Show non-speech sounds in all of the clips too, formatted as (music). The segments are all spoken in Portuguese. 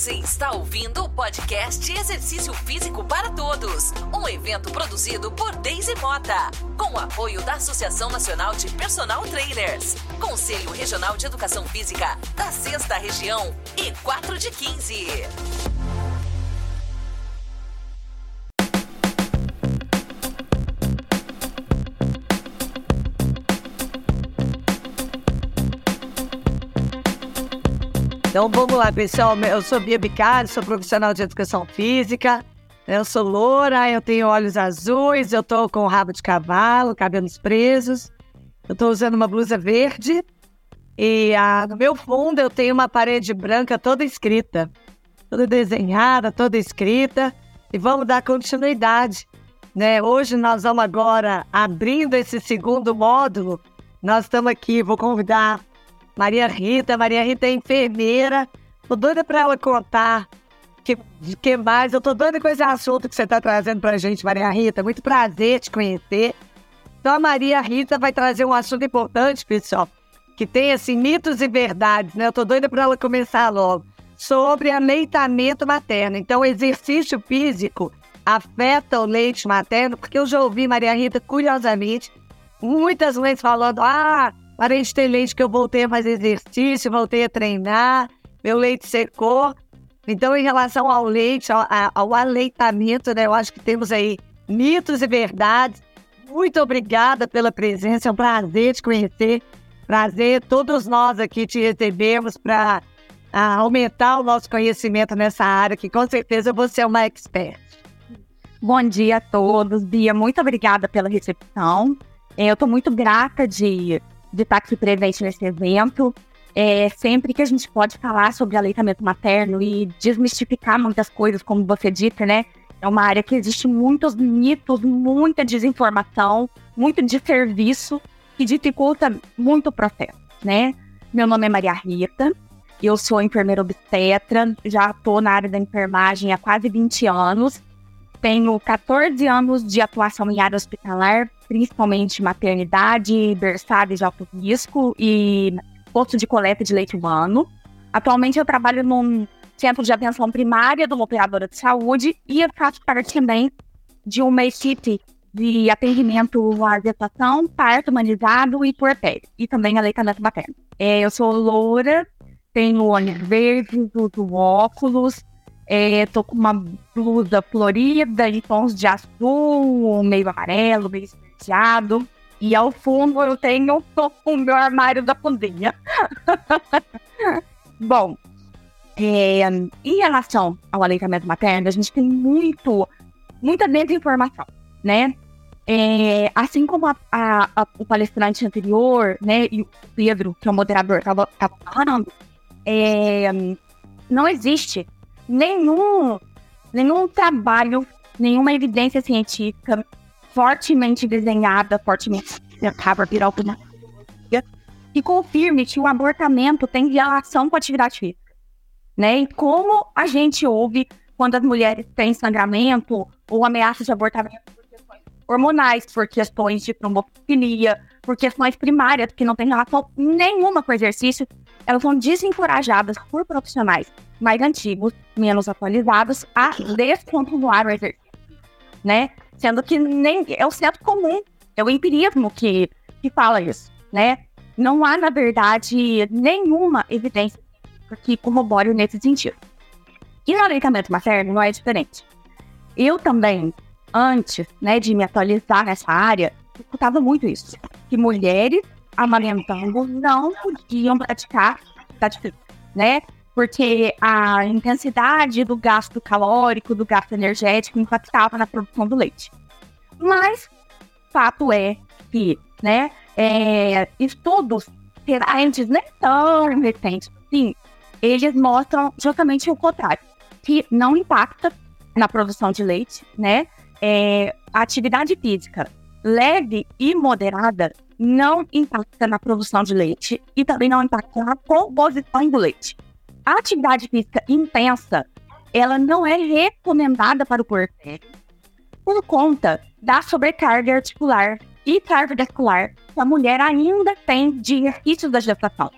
Você está ouvindo o podcast Exercício Físico para Todos, um evento produzido por Deise Mota, com o apoio da Associação Nacional de Personal Trainers, Conselho Regional de Educação Física da Sexta Região e 4 de 15. Então vamos lá, pessoal. Eu sou Bia Bicari, sou profissional de educação física. Eu sou loura, eu tenho olhos azuis, eu tô com rabo de cavalo, cabelos presos. Eu tô usando uma blusa verde e ah, no meu fundo eu tenho uma parede branca toda escrita, toda desenhada, toda escrita. E vamos dar continuidade, né? Hoje nós vamos agora abrindo esse segundo módulo. Nós estamos aqui, vou convidar Maria Rita. Maria Rita é enfermeira. Tô doida para ela contar que, de que mais. Eu tô doida com esse assunto que você está trazendo para a gente, Maria Rita. Muito prazer te conhecer. Então, a Maria Rita vai trazer um assunto importante, pessoal, que tem, assim, mitos e verdades, né? Eu tô doida para ela começar logo. Sobre aleitamento materno. Então, exercício físico afeta o leite materno, porque eu já ouvi, Maria Rita, curiosamente, muitas mães falando: ah, Parei ter leite que eu voltei a fazer exercício, voltei a treinar, meu leite secou. Então, em relação ao leite, ao, ao aleitamento, né, eu acho que temos aí mitos e verdades. Muito obrigada pela presença, é um prazer te conhecer. Prazer, todos nós aqui te recebemos para aumentar o nosso conhecimento nessa área, que com certeza você é uma expert. Bom dia a todos, Bia, muito obrigada pela recepção. É, eu estou muito grata de de estar aqui presente nesse evento. É, sempre que a gente pode falar sobre aleitamento materno e desmistificar muitas coisas, como você disse, né? É uma área que existe muitos mitos, muita desinformação, muito de serviço que dificulta muito o processo, né? Meu nome é Maria Rita, eu sou enfermeira obstetra, já estou na área da enfermagem há quase 20 anos. Tenho 14 anos de atuação em área hospitalar, principalmente maternidade, berçário de alto risco e posto de coleta de leite humano. Atualmente eu trabalho num centro de atenção primária de uma operadora de saúde e eu faço parte também de uma equipe de atendimento à gestação, parto humanizado e puerpério, e também aleitamento materno. É, eu sou loura, tenho olhos verdes, uso óculos, é, tô com uma blusa florida em tons de azul, meio amarelo, meio prateado. E ao fundo eu tenho o meu armário da cozinha. (laughs) Bom, é, em relação ao aleitamento materno, a gente tem muito, muita desinformação, né? É, assim como a, a, a, o palestrante anterior, né, e o Pedro, que é o moderador, estava falando, é, não existe nenhum, nenhum trabalho, nenhuma evidência científica fortemente desenhada, fortemente acaba pirocuna, que confirme que o abortamento tem relação com a atividade física. Né? E como a gente ouve quando as mulheres têm sangramento ou ameaças de abortamento por questões hormonais, por questões de trombofilia, por questões primárias que não tem relação nenhuma com exercício, elas são desencorajadas por profissionais mais antigos, menos atualizados, a descontinuar o exercício, né? Sendo que nem é o centro comum, é o empirismo que, que fala isso, né? Não há, na verdade, nenhuma evidência que corrobore nesse sentido. E no aleitamento materno não é diferente. Eu também, antes né, de me atualizar nessa área, escutava muito isso. Que mulheres amamentando não podiam praticar atividade física, né? Porque a intensidade do gasto calórico, do gasto energético impactava na produção do leite. Mas fato é que, né, é, estudos recentes, nem tão recentes, sim, eles mostram justamente o contrário, que não impacta na produção de leite, né? É, a atividade física leve e moderada não impacta na produção de leite e também não impacta na composição do leite. A atividade física intensa, ela não é recomendada para o puerpério por conta da sobrecarga articular e cardiovascular que a mulher ainda tem de exercícios da gestação.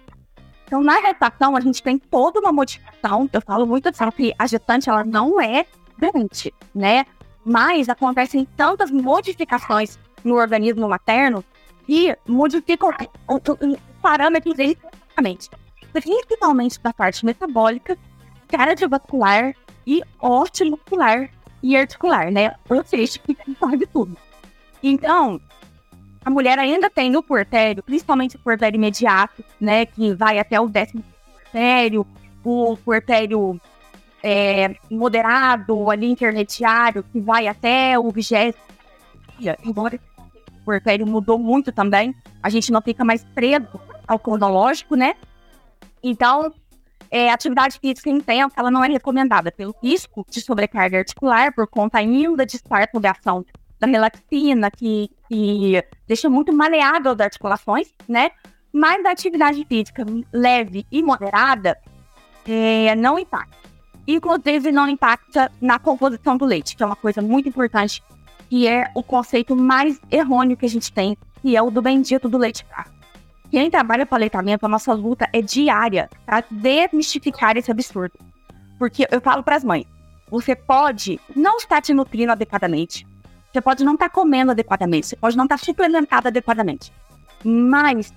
Então, na gestação, a gente tem toda uma modificação. Eu falo muito assim, que a gestante, ela não é doente, né? Mas acontecem tantas modificações no organismo materno que modificam os parâmetros especificamente, principalmente da parte metabólica, cardiovascular e osteomuscular e articular, né? Ou seja, que de tudo. Então, a mulher ainda tem no puerpério, principalmente o puerpério imediato, né? Que vai até o décimo puerpério, o puerpério é, moderado, ali intermediário, que vai até o vigésimo. Embora o puerpério mudou muito também, a gente não fica mais preso ao cronológico, né? Então, é, atividade física intensa, ela não é recomendada pelo risco de sobrecarga articular, por conta ainda de estar sob ação da relaxina, que, que deixa muito maleável as articulações, né? Mas a atividade física leve e moderada é, não impacta. Inclusive, não impacta na composição do leite, que é uma coisa muito importante, que é o conceito mais errôneo que a gente tem, que é o do bendito do leite fraco. Quem trabalha com aleitamento, a nossa luta é diária para desmistificar esse absurdo. Porque eu falo para as mães, você pode não estar te nutrindo adequadamente, você pode não estar tá comendo adequadamente, você pode não estar tá suplementado adequadamente. Mas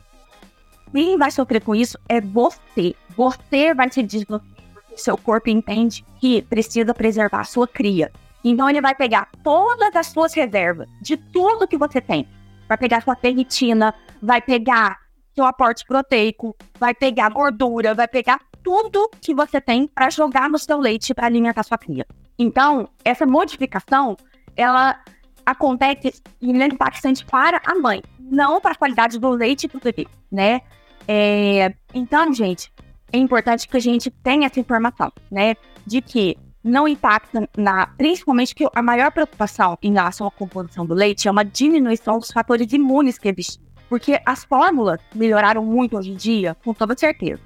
quem vai sofrer com isso é você. Você vai se porque seu corpo entende que precisa preservar a sua cria. Então ele vai pegar todas as suas reservas de tudo que você tem. Vai pegar sua ferritina, vai pegar seu aporte proteico, vai pegar gordura, vai pegar tudo que você tem para jogar no seu leite para alimentar sua cria. Então, essa modificação, ela acontece e é impactante para a mãe, não para a qualidade do leite do bebê, né? É, então, gente, é importante que a gente tenha essa informação, né? De que não impacta na. Principalmente que a maior preocupação em relação à composição do leite é uma diminuição dos fatores imunes que existem. Porque as fórmulas melhoraram muito hoje em dia, com toda certeza.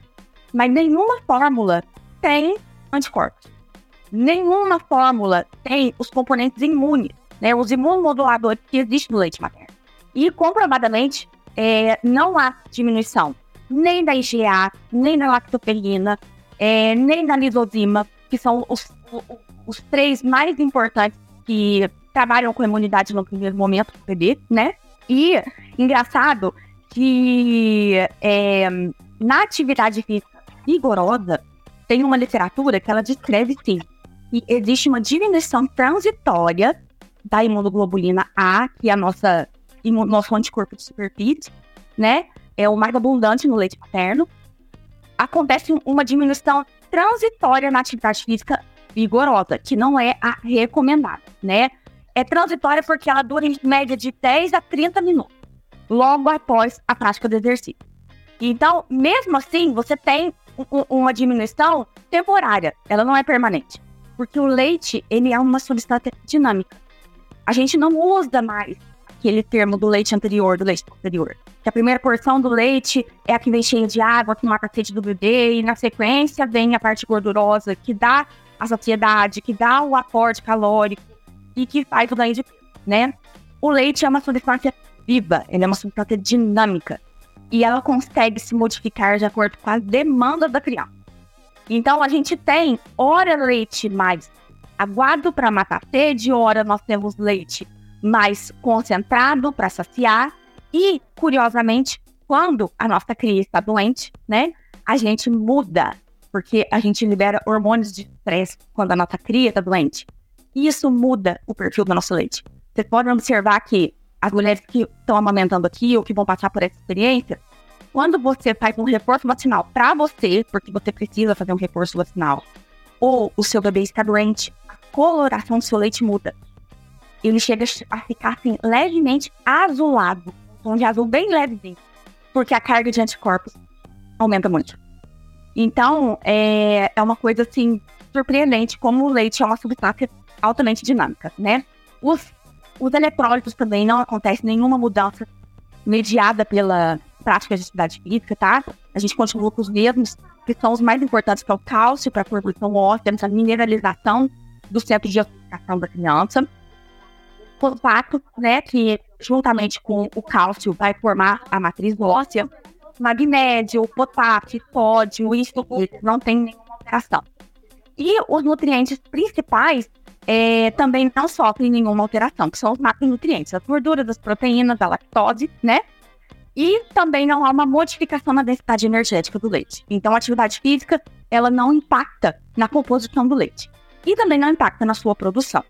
Mas nenhuma fórmula tem anticorpos. Nenhuma fórmula tem os componentes imunes né, os imunomoduladores que existem no leite materno. E comprovadamente, é, não há diminuição nem da IgA, nem da lactoferrina, é, nem da lisozima, que são os, os, três mais importantes que trabalham com imunidade no primeiro momento do bebê, né? E engraçado que é, na atividade física vigorosa, tem uma literatura que ela descreve sim que existe uma diminuição transitória da imunoglobulina A, que é a nossa nosso anticorpo de superfície, né? É o mais abundante no leite materno. Acontece uma diminuição transitória na atividade física vigorosa, que não é a recomendada, né? É transitória porque ela dura em média de 10 a 30 minutos, logo após a prática do exercício. Então, mesmo assim, você tem uma diminuição temporária, ela não é permanente, porque o leite, ele é uma substância dinâmica a gente não usa mais aquele termo do leite anterior, do leite posterior. Que a primeira porção do leite é a que vem cheia de água, que mata a sede do bebê, e na sequência vem a parte gordurosa, que dá a saciedade, que dá o aporte calórico e que faz o ganho de peso, né? O leite é uma substância viva, ele é uma substância dinâmica e ela consegue se modificar de acordo com as demandas da criança. Então a gente tem hora leite mais aguado para matar sede, ora nós temos leite mais concentrado para saciar. E, curiosamente, quando a nossa cria está doente, né, a gente muda, porque a gente libera hormônios de estresse quando a nossa cria está doente. Isso muda o perfil do nosso leite. Vocês podem observar que as mulheres que estão amamentando aqui ou que vão passar por essa experiência, quando você faz um reforço vacinal para você, porque você precisa fazer um reforço vacinal, ou o seu bebê está doente, coloração do seu leite muda. Ele chega a ficar assim, levemente azulado. Um de azul bem levezinho. Porque a carga de anticorpos aumenta muito. Então, é, é uma coisa assim, surpreendente como o leite é uma substância altamente dinâmica, né? Os, os eletrólitos também não acontece nenhuma mudança mediada pela prática de atividade física, tá? A gente continua com os mesmos, que são os mais importantes, que é o cálcio para a formação óssea, a mineralização do centro de educação da criança. Fosfato, né, que juntamente com o cálcio vai formar a matriz óssea. magnésio, potássio, sódio, isso não tem nenhuma alteração. E os nutrientes principais é, também não sofrem nenhuma alteração, que são os macronutrientes, as gorduras, as proteínas, a lactose, né? E também não há uma modificação na densidade energética do leite. Então, a atividade física, ela não impacta na composição do leite. E também não impacta na sua produção.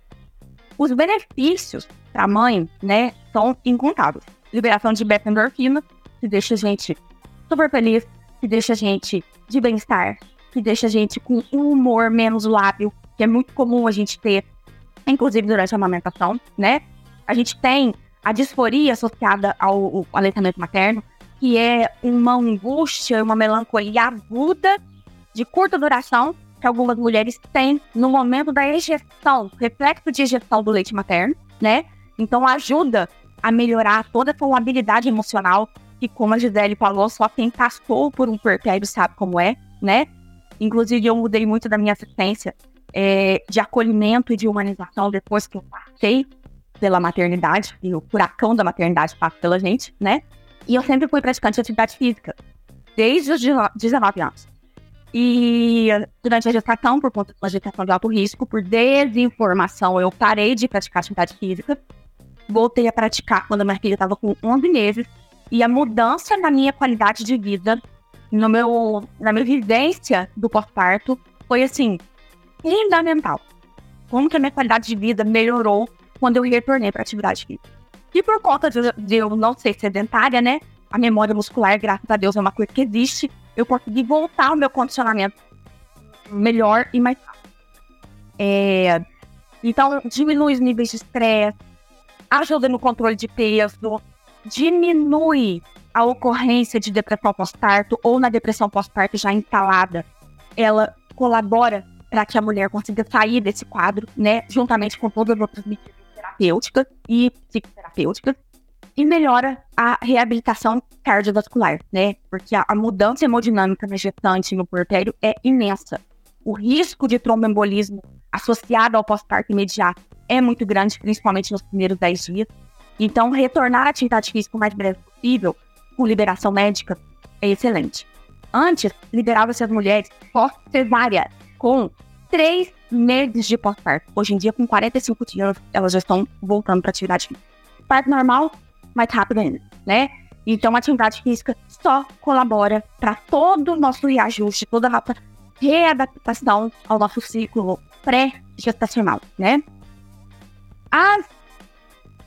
Os benefícios para a mãe, né, são incontáveis. Liberação de beta-endorfina, que deixa a gente super feliz, que deixa a gente de bem-estar, que deixa a gente com um humor menos lábil, que é muito comum a gente ter, inclusive durante a amamentação, né? A gente tem a disforia associada ao, ao aleitamento materno, que é uma angústia, uma melancolia aguda, de curta duração, que algumas mulheres têm no momento da ejeção, reflexo de ejeção do leite materno, né? Então ajuda a melhorar toda a habilidade emocional, que como a Gisele falou, só quem passou por um puerpério sabe como é, né? Inclusive, eu mudei muito da minha assistência é, de acolhimento e de humanização depois que eu passei pela maternidade, e o furacão da maternidade passa pela gente, né? E eu sempre fui praticante de atividade física, desde os 19 anos. E durante a gestação, por conta de uma gestação de alto risco, por desinformação, eu parei de praticar atividade física. Voltei a praticar quando a minha filha estava com 11 meses. E a mudança na minha qualidade de vida, no meu, na minha vivência do pós-parto, foi assim, fundamental. Como que a minha qualidade de vida melhorou quando eu retornei para atividade física. E por conta de, de, eu não ser sedentária, né? A memória muscular, graças a Deus, é uma coisa que existe. Eu consegui voltar ao meu condicionamento melhor e mais. É, então, diminui os níveis de estresse, ajuda no controle de peso, diminui a ocorrência de depressão pós-parto ou na depressão pós-parto já instalada. Ela colabora para que a mulher consiga sair desse quadro, né, juntamente com todas as outras medidas terapêuticas e psicoterapêuticas, e melhora a reabilitação cardiovascular, né, porque a, a mudança hemodinâmica na gestante no puerpério é imensa. O risco de tromboembolismo associado ao pós-parto imediato é muito grande, principalmente nos primeiros 10 dias. Então, retornar à atividade física o mais breve possível, com liberação médica, é excelente. Antes, liberava-se as mulheres pós-cesárea, com três meses de pós-parto. Hoje em dia, com 45 dias, elas já estão voltando para atividade física. Parto normal, mais rápido ainda, né? Então, a atividade física só colabora para todo o nosso reajuste, toda a nossa readaptação ao nosso ciclo pré-gestacional, né? As,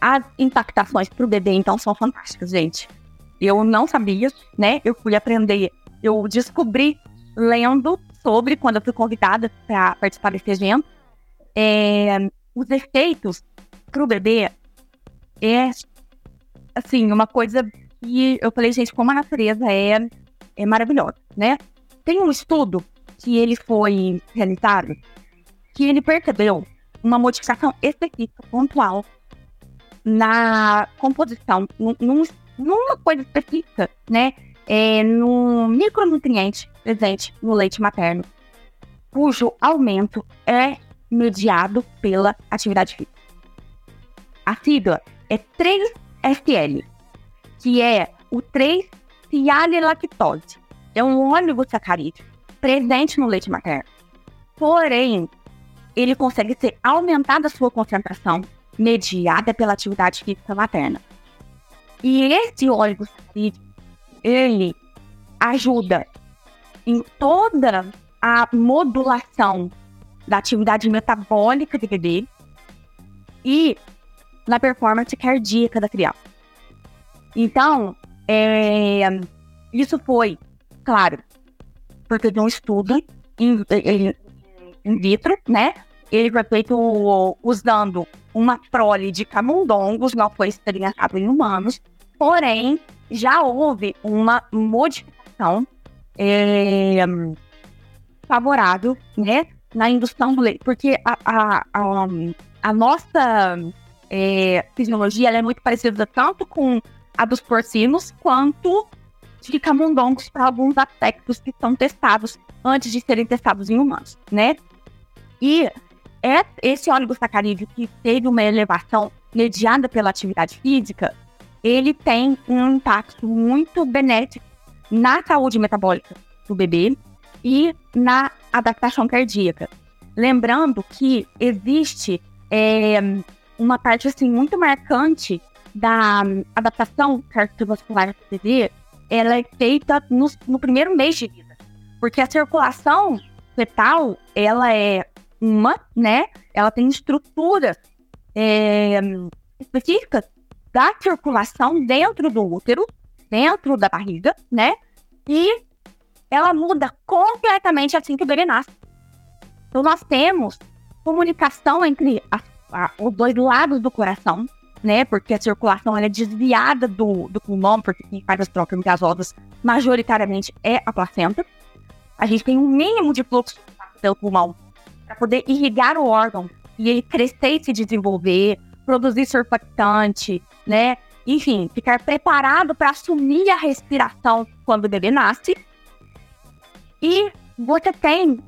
as impactações para o bebê, então, são fantásticas, gente. Eu não sabia, né? Eu fui aprender, eu descobri lendo sobre quando eu fui convidada para participar desse evento. É, os efeitos para o bebê é, assim, uma coisa que eu falei, gente, como a natureza é, é maravilhosa, né? Tem um estudo que ele foi realizado que ele percebeu uma modificação específica, pontual, na composição, num, numa coisa específica, né? É, no micronutriente presente no leite materno, cujo aumento é mediado pela atividade física. A sigla é 3-FL, que é o 3-cialilactose. É um oligosacarídeo presente no leite materno. Porém, ele consegue ser aumentada a sua concentração mediada pela atividade física materna. E esse oligosacarídeo, ele ajuda em toda a modulação da atividade metabólica do bebê e na performance cardíaca da criança. Então, é, isso foi, claro, porque de um estudo in, vitro, né? Ele foi feito usando uma prole de camundongos, não foi experimentado em humanos, porém, já houve uma modificação é, favorável, né, na indução do leite, porque a, a, a, a nossa é, fisiologia é muito parecida tanto com a dos porcinos quanto de camundongos para alguns aspectos que são testados antes de serem testados em humanos, né? E é esse oligosacarídeo que teve uma elevação mediada pela atividade física, ele tem um impacto muito benéfico na saúde metabólica do bebê e na adaptação cardíaca. Lembrando que existe é, uma parte assim muito marcante da adaptação cardiovascular do bebê, ela é feita no, no primeiro mês de vida, porque a circulação fetal ela é uma, né? Ela tem estrutura é, específica da circulação dentro do útero, dentro da barriga, né? E ela muda completamente assim que o bebê nasce. Então, nós temos comunicação entre a, a, os dois lados do coração, né? Porque a circulação é desviada do, do pulmão, porque quem faz as trocas gasosas majoritariamente é a placenta. A gente tem um mínimo de fluxo pelo pulmão para poder irrigar o órgão e ele crescer e se desenvolver, produzir surfactante, né? Enfim, ficar preparado para assumir a respiração quando o bebê nasce. E você tem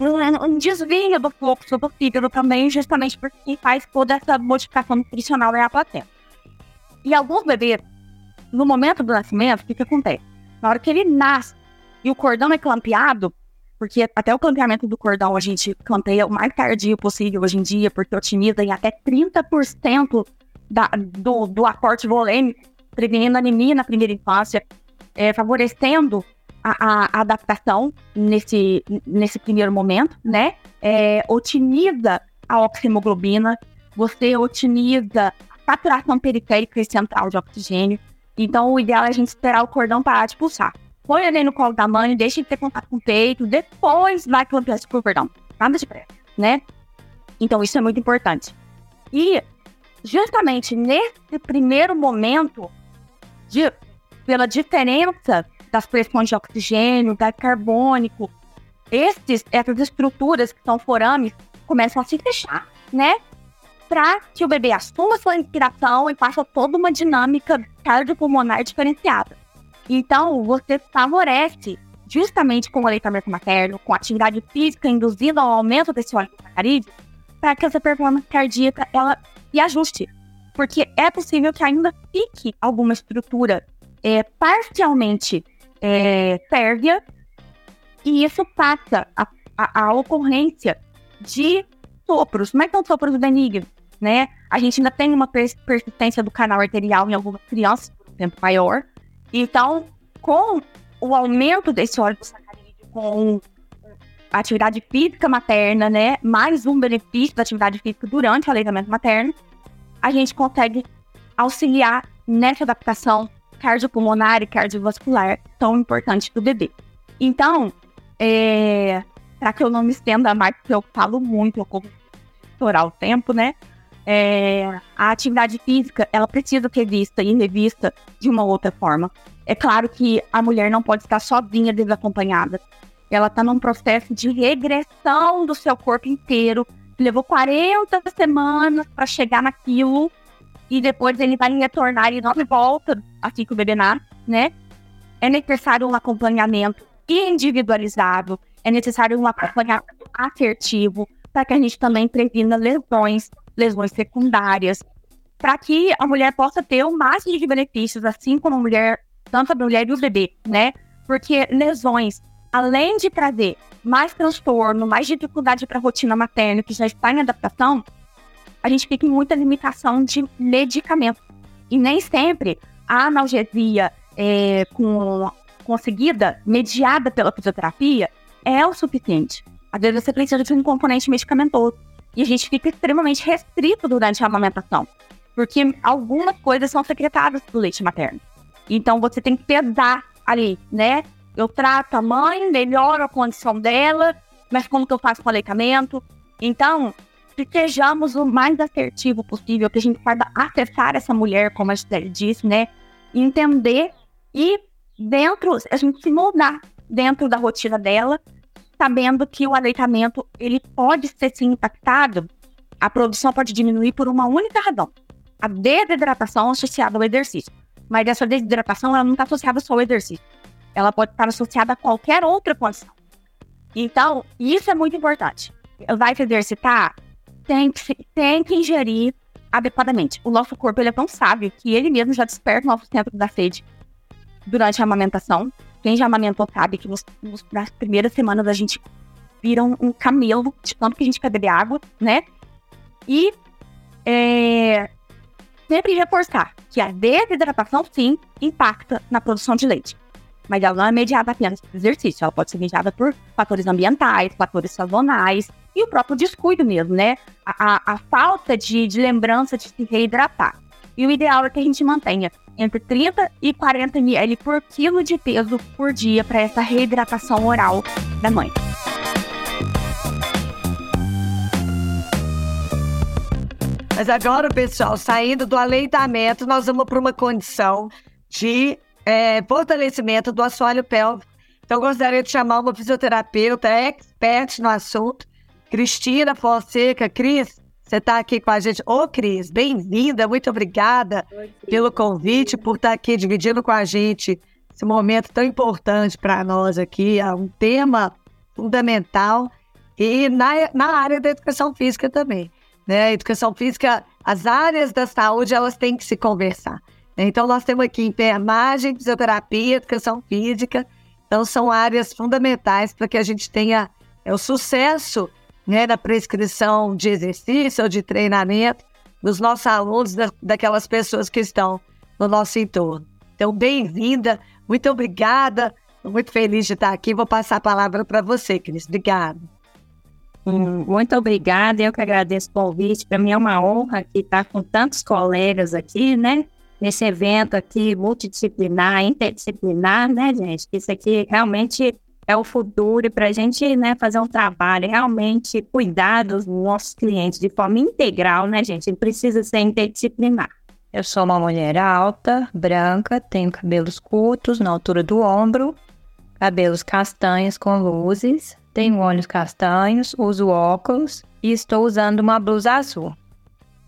um, desvio do fluxo do fígado também, justamente porque faz toda essa modificação nutricional na placenta. E alguns bebês, no momento do nascimento, o que, que acontece? Na hora que ele nasce e o cordão é clampeado, porque até o clampeamento do cordão a gente clampeia o mais tardio possível hoje em dia, porque otimiza em até 30% da, do, do aporte volêmico, prevenindo anemia na primeira infância, é, favorecendo a, a, adaptação nesse, nesse primeiro momento, né? É, otimiza a oxihemoglobina, você otimiza a saturação periférica e central de oxigênio. Então, o ideal é a gente esperar o cordão parar de pulsar põe ele no colo da mãe, deixa ele ter contato com o peito, depois vai clampear o cordão. Nada de pressa, né? Então, isso é muito importante. E, justamente nesse primeiro momento, de, pela diferença das pressões de oxigênio, gás carbônico, esses, essas estruturas que são forames começam a se fechar, né? Para que o bebê assuma sua inspiração e faça toda uma dinâmica cardiopulmonar diferenciada. Então, você favorece, justamente com o aleitamento materno, com atividade física induzindo ao aumento desse óleo sacarídeo, para que essa performance cardíaca ela se ajuste. Porque é possível que ainda fique alguma estrutura é, parcialmente é, e isso faça a, a, a, ocorrência de sopros, mas são sopros benignos, né? A gente ainda tem uma persistência do canal arterial em algumas crianças por um tempo maior, então, com o aumento desse óleo sacarídeo, com a atividade física materna, né, mais um benefício da atividade física durante o aleitamento materno, a gente consegue auxiliar nessa adaptação cardiopulmonar e cardiovascular tão importante do bebê. Então, é, para que eu não me estenda mais, porque eu falo muito, eu como estourar o tempo, né? É, a atividade física ela precisa ser vista e revista de uma outra forma. É claro que a mulher não pode estar sozinha desacompanhada. Ela está num processo de regressão do seu corpo inteiro. Levou 40 semanas para chegar naquilo e depois ele vai retornar e não volta assim que o bebê nasce, né? É necessário um acompanhamento individualizado, é necessário um acompanhamento assertivo para que a gente também previna lesões lesões secundárias, para que a mulher possa ter o máximo de benefícios, assim como a mulher, tanto a mulher e o bebê, né? Porque lesões, além de trazer mais transtorno, mais dificuldade para a rotina materna, que já está em adaptação, a gente fica em muita limitação de medicamento. E nem sempre a analgesia é, com, conseguida, mediada pela fisioterapia, é o suficiente. Às vezes você precisa de um componente medicamentoso. E a gente fica extremamente restrito durante a amamentação, porque algumas coisas são secretadas do leite materno. Então você tem que pesar ali, né? Eu trato a mãe, melhoro a condição dela, mas como que eu faço o aleitamento? Então, que sejamos o mais assertivo possível, que a gente saiba acessar essa mulher, como a Gisele disse, né? Entender e dentro, a gente se moldar dentro da rotina dela sabendo que o aleitamento ele pode ser sim impactado, a produção pode diminuir por uma única razão: a desidratação associada ao exercício. Mas essa desidratação ela não está associada só ao exercício, ela pode estar associada a qualquer outra condição. Então, isso é muito importante. Vai se exercitar? Tem que, tem que ingerir adequadamente. O nosso corpo ele é tão sábio que ele mesmo já desperta o nosso centro da sede durante a amamentação quem já amamentou sabe que nos, nos, nas primeiras semanas a gente vira um, um camelo de tanto que a gente quer beber água, né? E é, sempre reforçar que a desidratação, sim, impacta na produção de leite. Mas ela não é mediada apenas por exercício, ela pode ser mediada por fatores ambientais, fatores sazonais e o próprio descuido mesmo, né? A, a, a falta de, de lembrança de se reidratar. E o ideal é que a gente mantenha entre 30 e 40 ml por quilo de peso por dia para essa reidratação oral da mãe. Mas agora, pessoal, saindo do aleitamento, nós vamos para uma condição de é, fortalecimento do assoalho pélvico. Então, gostaria de chamar uma fisioterapeuta expert no assunto, Cristina Fonseca. Cris, você está aqui com a gente. Ô, Cris, bem-vinda, muito obrigada Oi, pelo convite, por estar tá aqui dividindo com a gente esse momento tão importante para nós aqui. É um tema fundamental e na, na área da educação física também. Né? Educação física, as áreas da saúde, elas têm que se conversar. Né? Então, nós temos aqui enfermagem, fisioterapia, educação física. Então, são áreas fundamentais para que a gente tenha é, o sucesso né, da prescrição de exercício ou de treinamento dos nossos alunos, da, daquelas pessoas que estão no nosso entorno. Então, bem-vinda, muito obrigada, Estou muito feliz de estar aqui. Vou passar a palavra para você, Cris. Obrigada. Hum, muito obrigada, eu que agradeço o convite. Para mim é uma honra aqui estar com tantos colegas aqui, né? Nesse evento aqui multidisciplinar, interdisciplinar, né, gente? Isso aqui realmente é o futuro para a gente né, fazer um trabalho, realmente cuidar dos nossos clientes de forma integral, né, gente? Ele precisa ser interdisciplinar. Eu sou uma mulher alta, branca, tenho cabelos curtos na altura do ombro, cabelos castanhos com luzes, tenho olhos castanhos, uso óculos e estou usando uma blusa azul.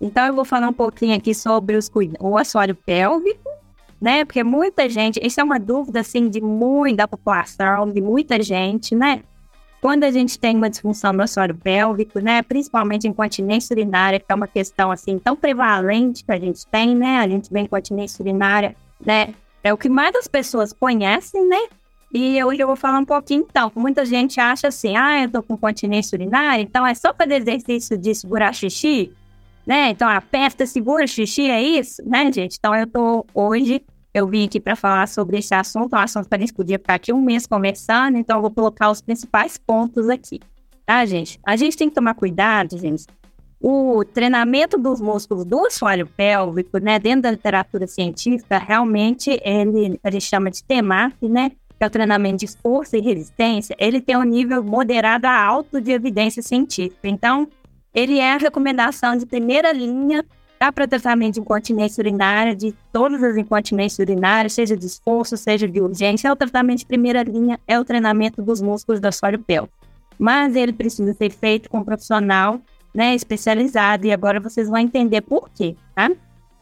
Então eu vou falar um pouquinho aqui sobre os, o assoalho pélvico né? Porque muita gente, isso é uma dúvida, assim, de muita população, de muita gente, né? Quando a gente tem uma disfunção do assoalho pélvico, né? Principalmente incontinência urinária, que é uma questão, assim, tão prevalente que a gente tem, né? A gente vem incontinência urinária, né? É o que mais as pessoas conhecem, né? E hoje eu vou falar um pouquinho, então, muita gente acha assim, ah, eu tô com continência urinária, então é só fazer exercício de segurar xixi? Né? Então, aperta, segura, xixi, é isso, né, gente? Então, eu tô hoje, eu vim aqui para falar sobre esse assunto, um assunto que a gente podia ficar aqui um mês conversando, então eu vou colocar os principais pontos aqui, tá, gente? A gente tem que tomar cuidado, gente. O treinamento dos músculos do assoalho pélvico, né, dentro da literatura científica, realmente ele, a gente chama de TEMAC, né, que é o treinamento de força e resistência, ele tem um nível moderado a alto de evidência científica. Então, ele é a recomendação de primeira linha para tratamento de incontinência urinária, de todas as incontinências urinárias, seja de esforço, seja de urgência. É o tratamento de primeira linha, é o treinamento dos músculos da pélvico. Mas ele precisa ser feito com um profissional né, especializado, e agora vocês vão entender por quê, tá?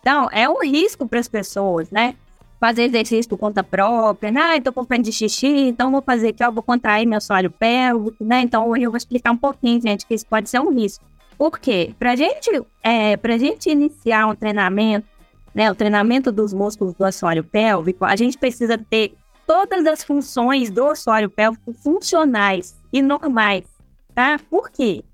Então, é um risco para as pessoas, né? Fazer exercício por conta própria, né? Ah, estou com de xixi, então vou fazer aqui, ó, vou contrair meu assoalho pélvico, né? Então, eu vou explicar um pouquinho, gente, que isso pode ser um risco. Por quê? Para gente, é, a gente iniciar um treinamento, né, o treinamento dos músculos do assoalho pélvico, a gente precisa ter todas as funções do assoalho pélvico funcionais e normais, tá? Por quê?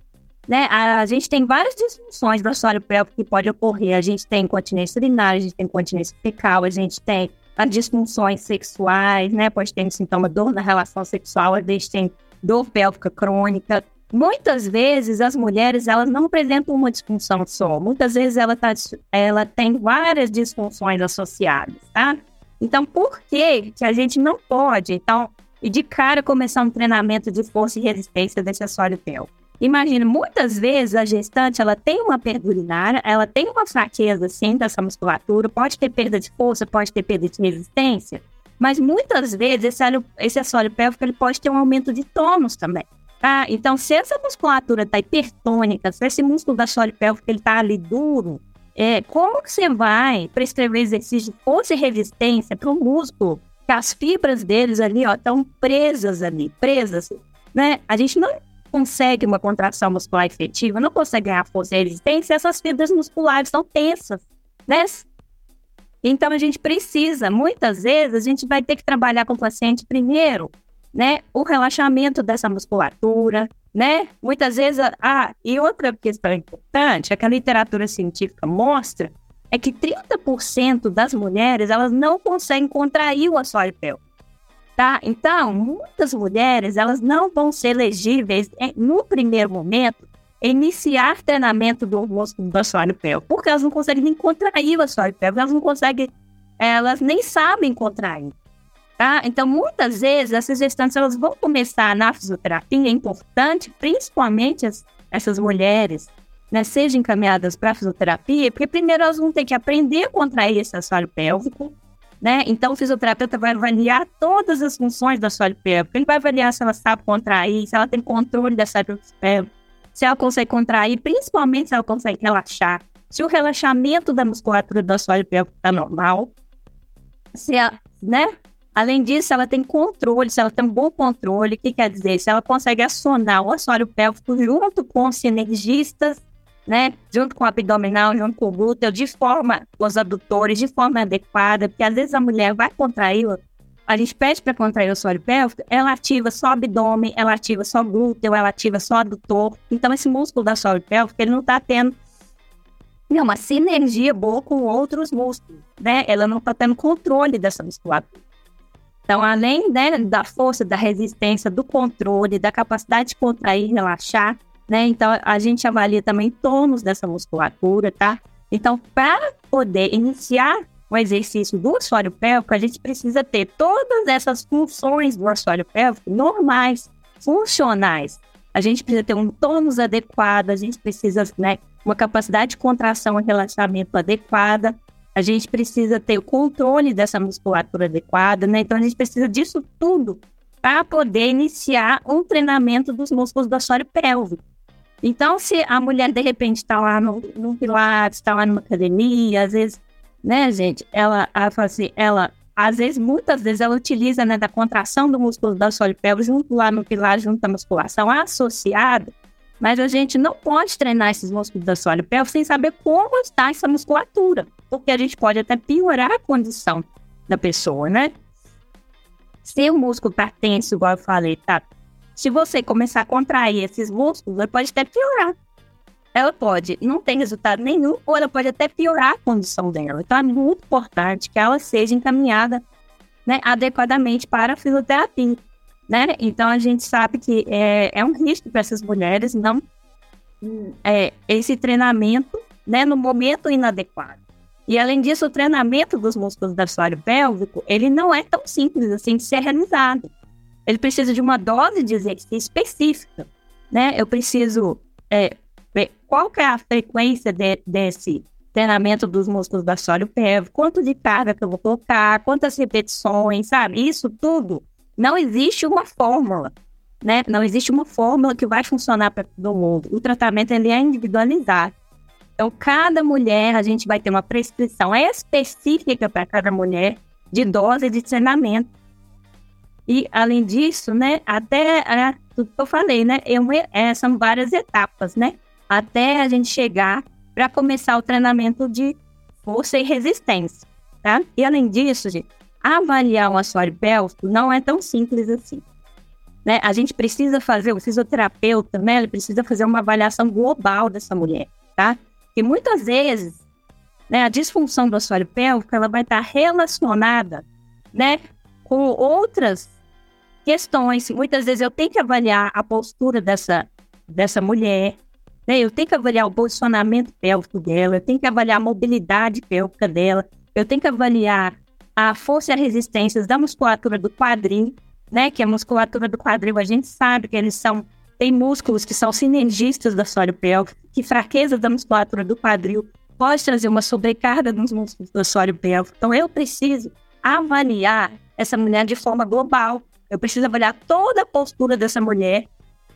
Né, a, a gente tem várias disfunções do assoalho pélvico que pode ocorrer. A gente tem incontinência urinária, a gente tem incontinência fecal, a gente tem as disfunções sexuais, né? Pode ter sintoma dor na relação sexual, a gente tem dor pélvica crônica, Muitas vezes as mulheres elas não apresentam uma disfunção só, muitas vezes ela, tá, ela tem várias disfunções associadas, tá? Então, por que, que a gente não pode, então, de cara começar um treinamento de força e resistência desse assoalho pélvico? Imagina, muitas vezes a gestante ela tem uma perda urinária, ela tem uma fraqueza assim dessa musculatura, pode ter perda de força, pode ter perda de resistência, mas muitas vezes esse, esse assoalho pélvico ele pode ter um aumento de tônus também. Tá? Então, se essa musculatura está hipertônica, se esse músculo da sólida pélvica está ali duro, é, como que você vai prescrever exercício de força e resistência para o músculo? Que as fibras deles ali estão presas ali, presas. Né? A gente não consegue uma contração muscular efetiva, não consegue ganhar força e resistência, essas fibras musculares estão tensas. Né? Então a gente precisa, muitas vezes, a gente vai ter que trabalhar com o paciente primeiro, né? O relaxamento dessa musculatura, né? Muitas vezes, ah, e outra questão importante, é que a literatura científica mostra é que 30% das mulheres, elas não conseguem contrair o assoalho pélvico. Tá? Então, muitas mulheres, elas não vão ser elegíveis no primeiro momento iniciar treinamento do do assoalho pélvico, porque elas não conseguem nem contrair o assoalho pélvico, elas não conseguem, elas nem sabem contrair. Tá? Então, muitas vezes, essas gestantes elas vão começar na fisioterapia, é importante, principalmente as, essas mulheres, né, sejam encaminhadas para a fisioterapia, porque primeiro elas vão ter que aprender a contrair esse assoalho pélvico, né? Então, o fisioterapeuta vai avaliar todas as funções do assoalho pélvico. Ele vai avaliar se ela sabe contrair, se ela tem controle dessa pélvico, se ela consegue contrair, principalmente se ela consegue relaxar, se o relaxamento da musculatura do assoalho pélvico está normal, se ela, né? Além disso, ela tem controle, se ela tem um bom controle, o que quer dizer? Se ela consegue acionar o assoalho pélvico junto com os sinergistas, né? Junto com o abdominal, junto com o glúteo, de forma, os abdutores, de forma adequada, porque às vezes a mulher vai contrair a gente pede para contrair o assoalho pélvico, ela ativa só abdômen, ela ativa só glúteo, ela ativa só adutor. Então, esse músculo do assoalho pélvico, ele não está tendo uma sinergia boa com outros músculos, né? Ela não está tendo controle dessa musculatura. Então, além né, da força, da resistência, do controle, da capacidade de contrair e relaxar, né? Então, a gente avalia também tônus dessa musculatura, tá? Então, para poder iniciar o exercício do assoalho pélvico, a gente precisa ter todas essas funções do assoalho pélvico normais, funcionais. A gente precisa ter um tônus adequado, a gente precisa, né, uma capacidade de contração e relaxamento adequada, a gente precisa ter o controle dessa musculatura adequada, né? Então a gente precisa disso tudo para poder iniciar um treinamento dos músculos do assoalho pélvico. Então, se a mulher de repente está lá no, no Pilates, está lá numa academia, às vezes né, gente? Ela, ela fala assim, ela, às vezes, muitas vezes, ela utiliza, né, da contração do músculo da sólio pélvico junto lá no pilar, junto à musculação associada, mas a gente não pode treinar esses músculos da sólio pélvico sem saber como está essa musculatura, porque a gente pode até piorar a condição da pessoa, né? Se o músculo tá tenso, igual eu falei, tá? Se você começar a contrair esses músculos, ele pode até piorar ela pode não ter resultado nenhum, ou ela pode até piorar a condição dela. Então é muito importante que ela seja encaminhada né, adequadamente para a fisioterapia. Né? Então a gente sabe que é, é um risco para essas mulheres não é, esse treinamento né, no momento inadequado. E além disso, o treinamento dos músculos do assoalho pélvico, ele não é tão simples assim de ser realizado. Ele precisa de uma dose de exercício específica, né? Eu preciso é, qual que é a frequência de, desse treinamento dos músculos da assoalho pélvico, quanto de carga que eu vou colocar, quantas repetições, sabe? Isso tudo. Não existe uma fórmula, né? Não existe uma fórmula que vai funcionar para todo mundo. O tratamento ele é individualizado. Então, cada mulher, a gente vai ter uma prescrição específica para cada mulher de dose de treinamento. E, além disso, né, até é, tudo que eu falei, né, eu, é, são várias etapas, né? até a gente chegar para começar o treinamento de força e resistência, tá? E além disso, gente, avaliar o assoalho pélvico não é tão simples assim. Né? A gente precisa fazer, o fisioterapeuta, né, ele precisa fazer uma avaliação global dessa mulher, tá? E muitas vezes, né, a disfunção do assoalho pélvico, ela vai estar relacionada, né, com outras questões. Muitas vezes eu tenho que avaliar a postura dessa, dessa mulher, né? Eu tenho que avaliar o posicionamento pélvico dela, eu tenho que avaliar a mobilidade pélvica dela, eu tenho que avaliar a força e a resistência da musculatura do quadril, né? Que a musculatura do quadril, a gente sabe que eles são, tem músculos que são sinergistas da sólio pélvico, que fraqueza da musculatura do quadril pode trazer uma sobrecarga nos músculos do sólio pélvico. Então, eu preciso avaliar essa mulher de forma global. Eu preciso avaliar toda a postura dessa mulher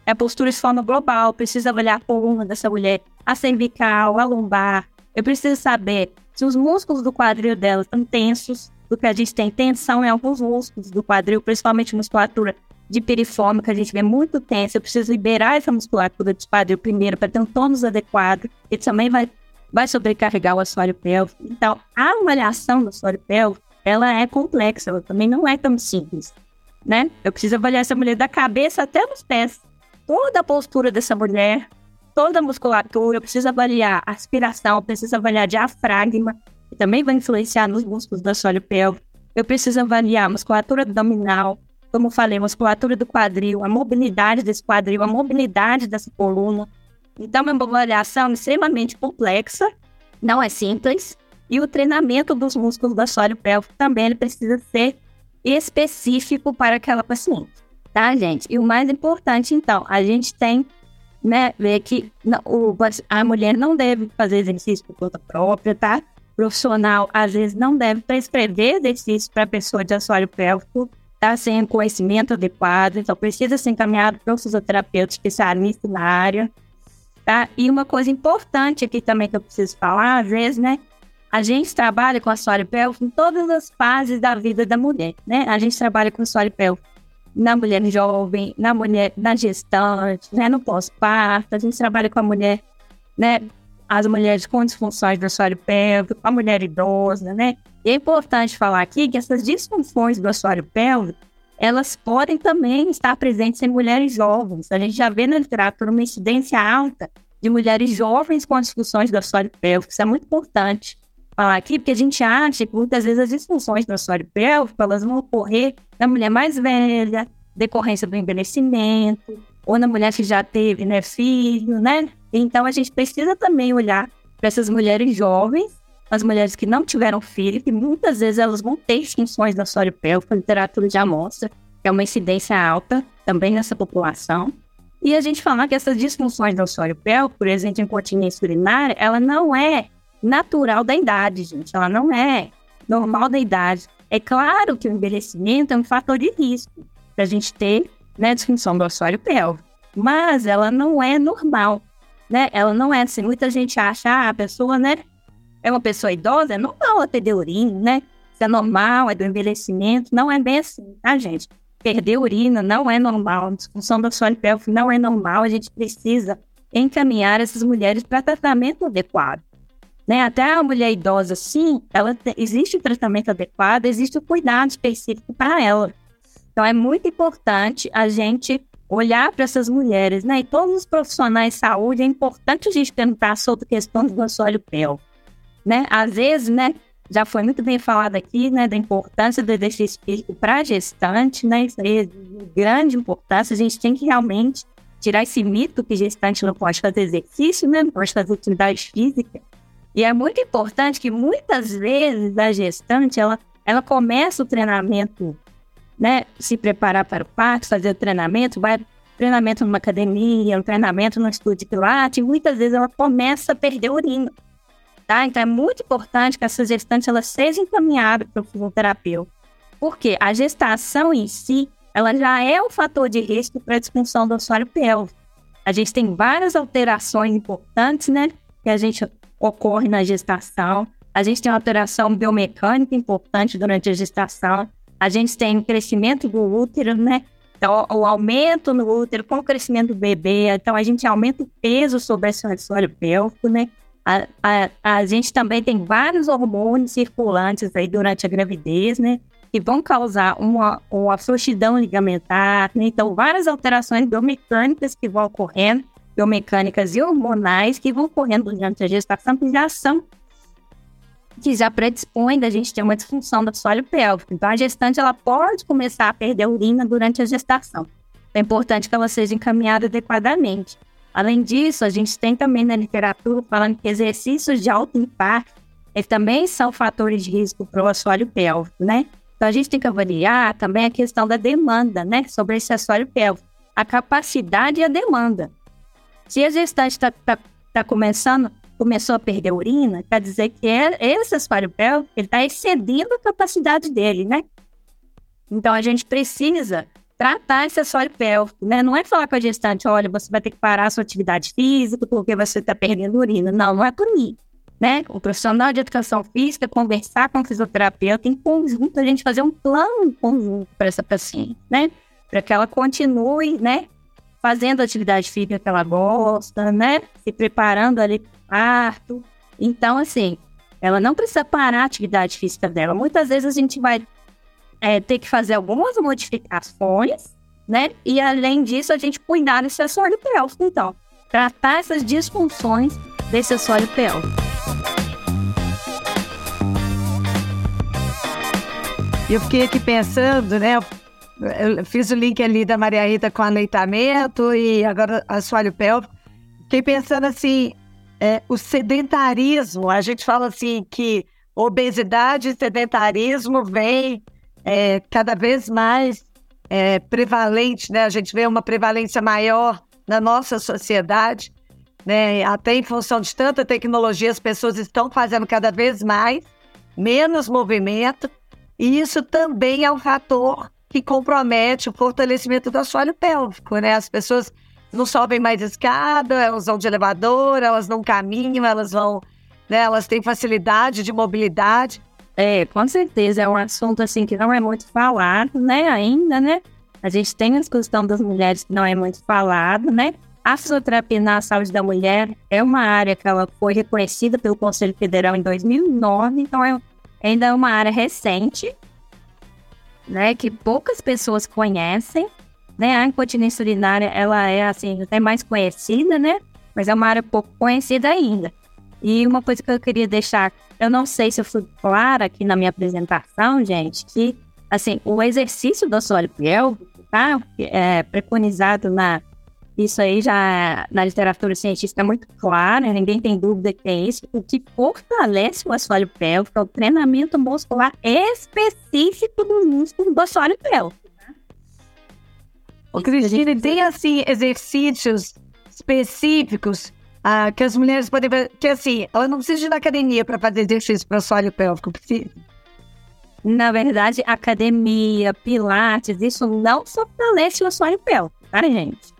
é a postura de forma global, preciso avaliar a coluna dessa mulher, a cervical, a lombar. Eu preciso saber se os músculos do quadril dela estão tensos, porque a gente tem tensão em alguns músculos do quadril, principalmente musculatura de piriforme, que a gente vê muito tensa. Eu preciso liberar essa musculatura do quadril primeiro para ter um tônus adequado. E também vai vai sobrecarregar o assoalho pélvico. Então, a avaliação do assoalho pélvico, ela é complexa, ela também não é tão simples, né? Eu preciso avaliar essa mulher da cabeça até nos pés. Toda a postura dessa mulher, toda a musculatura, eu preciso avaliar a aspiração, eu preciso avaliar diafragma, que também vai influenciar nos músculos do assoalho pélvico. Eu preciso avaliar a musculatura abdominal, como falei, a musculatura do quadril, a mobilidade desse quadril, a mobilidade dessa coluna. Então, é uma avaliação extremamente complexa, não é simples, e o treinamento dos músculos do assoalho pélvico também ele precisa ser específico para aquela paciente, tá, gente? E o mais importante, então, a gente tem, né, ver que a mulher não deve fazer exercício por conta própria, tá? Profissional, às vezes, não deve prescrever exercício para pessoa de assoalho pélvico, tá? Sem conhecimento adequado, então precisa ser encaminhado para o fisioterapeuta especialista na área, tá? E uma coisa importante aqui também que eu preciso falar, às vezes, né? A gente trabalha com assoalho pélvico em todas as fases da vida da mulher, né? A gente trabalha com assoalho pélvico na mulher jovem, na mulher, na gestante, né? No pós-parto, a gente trabalha com a mulher, né? As mulheres com disfunções do assoalho pélvico, a mulher idosa, né? E é importante falar aqui que essas disfunções do assoalho pélvico, elas podem também estar presentes em mulheres jovens. A gente já vê na literatura uma incidência alta de mulheres jovens com disfunções do assoalho pélvico. Isso é muito importante falar aqui, porque a gente acha que muitas vezes as disfunções do assoalho pélvico elas vão ocorrer na mulher mais velha, decorrência do envelhecimento, ou na mulher que já teve né, filho, né? Então a gente precisa também olhar para essas mulheres jovens, as mulheres que não tiveram filho, que muitas vezes elas vão ter disfunções do assoalho pélvico, a literatura já mostra que é uma incidência alta também nessa população. E a gente falar que essas disfunções do assoalho pélvico, por exemplo, incontinência urinária, ela não é natural da idade, gente. Ela não é normal da idade. É claro que o envelhecimento é um fator de risco para a gente ter né, disfunção do assoalho pélvico, mas ela não é normal, né? Ela não é assim. Muita gente acha, ah, a pessoa, né, é uma pessoa idosa, é normal ela perder urina, né? Isso é normal, é do envelhecimento. Não é bem assim, tá, gente? Perder urina não é normal, disfunção do assoalho pélvico não é normal. A gente precisa encaminhar essas mulheres para tratamento adequado. Né? Até a mulher idosa, sim, ela te, existe o tratamento adequado, existe o cuidado específico para ela. Então é muito importante a gente olhar para essas mulheres, né? E todos os profissionais de saúde, é importante a gente perguntar sobre questões do assoalho pélvico, né? Às vezes, né, já foi muito bem falado aqui, né, da importância do exercício físico para a gestante, né? Isso aí é de grande importância, a gente tem que realmente tirar esse mito que gestante não pode fazer exercício, né? Não pode fazer atividade física. E é muito importante que muitas vezes a gestante, ela, ela começa o treinamento, né? Se preparar para o parto, fazer o treinamento, vai treinamento numa academia, um treinamento no estúdio de pilates, muitas vezes ela começa a perder urina. Tá? Então é muito importante que essa gestante ela seja encaminhada para o fisioterapeuta. Porque a gestação em si, ela já é um fator de risco para a disfunção do assoalho pélvico. A gente tem várias alterações importantes, né? Que a gente ocorre na gestação. A gente tem uma alteração biomecânica importante durante a gestação. A gente tem crescimento do útero, né? Então, o aumento no útero com o crescimento do bebê. Então, a gente aumenta o peso sobre esse assoalho pélvico, né? A, a, a gente também tem vários hormônios circulantes aí durante a gravidez, né? Que vão causar uma, uma frouxidão ligamentar, né? Então, várias alterações biomecânicas que vão ocorrendo biomecânicas e hormonais que vão correndo durante a gestação, que já são que já predispõem da gente ter uma disfunção do assoalho pélvico. Então, a gestante ela pode começar a perder urina durante a gestação. É importante que ela seja encaminhada adequadamente. Além disso, a gente tem também na literatura falando que exercícios de alto impacto eles também são fatores de risco para o assoalho pélvico, né? Então, a gente tem que avaliar também a questão da demanda, né? Sobre esse assoalho pélvico. A capacidade e a demanda. Se a gestante está tá, tá começando, começou a perder urina, quer dizer que é, esse assoalho pélvico está excedendo a capacidade dele, né? Então a gente precisa tratar esse assoalho pélvico, né? Não é falar com a gestante, olha, você vai ter que parar a sua atividade física porque você está perdendo urina. Não, não é por mim. Né? O profissional de educação física conversar com o fisioterapeuta em conjunto, a gente fazer um plano conjunto para essa paciente, né? Para que ela continue, né? fazendo a atividade física que ela gosta, né? Se preparando ali parto. Então, assim, ela não precisa parar a atividade física dela. Muitas vezes a gente vai é, ter que fazer algumas modificações, né? E além disso, a gente cuidar desse assoalho pélvico, então. Tratar essas disfunções desse assoalho pélvico. Eu fiquei aqui pensando, né? Eu fiz o link ali da Maria Rita com aleitamento e agora assoalho pélvico. Fiquei pensando assim, é, o sedentarismo, a gente fala assim que obesidade e sedentarismo vem é, cada vez mais é, prevalente, né? A gente vê uma prevalência maior na nossa sociedade, né? Até em função de tanta tecnologia, as pessoas estão fazendo cada vez mais, menos movimento, e isso também é um fator que compromete o fortalecimento do assoalho pélvico, né? As pessoas não sobem mais escada, elas vão de elevador, elas não caminham, elas vão, né? Elas têm facilidade de mobilidade. É, com certeza, é um assunto assim que não é muito falado, né, ainda, né? A gente tem a questão das mulheres que não é muito falado, né? A fisioterapia na saúde da mulher é uma área que ela foi reconhecida pelo Conselho Federal em 2009, então é ainda é uma área recente, né, que poucas pessoas conhecem, né? A incontinência urinária, ela é assim, até mais conhecida, né? Mas é uma área pouco conhecida ainda. E uma coisa que eu queria deixar, eu não sei se eu fui clara aqui na minha apresentação, gente, que assim, o exercício do assoalho pélvico, tá? É preconizado na isso aí já na literatura científica é muito claro, ninguém tem dúvida que é isso. O que fortalece o assoalho pélvico é o treinamento muscular específico do músculo do assoalho pélvico. Ô, Cristina, tem assim exercícios específicos ah, que as mulheres podem fazer? Que assim, ela não precisa ir na academia para fazer exercício para o assoalho pélvico, precisa? Na verdade, academia, pilates, isso não fortalece o assoalho pélvico, tá, gente?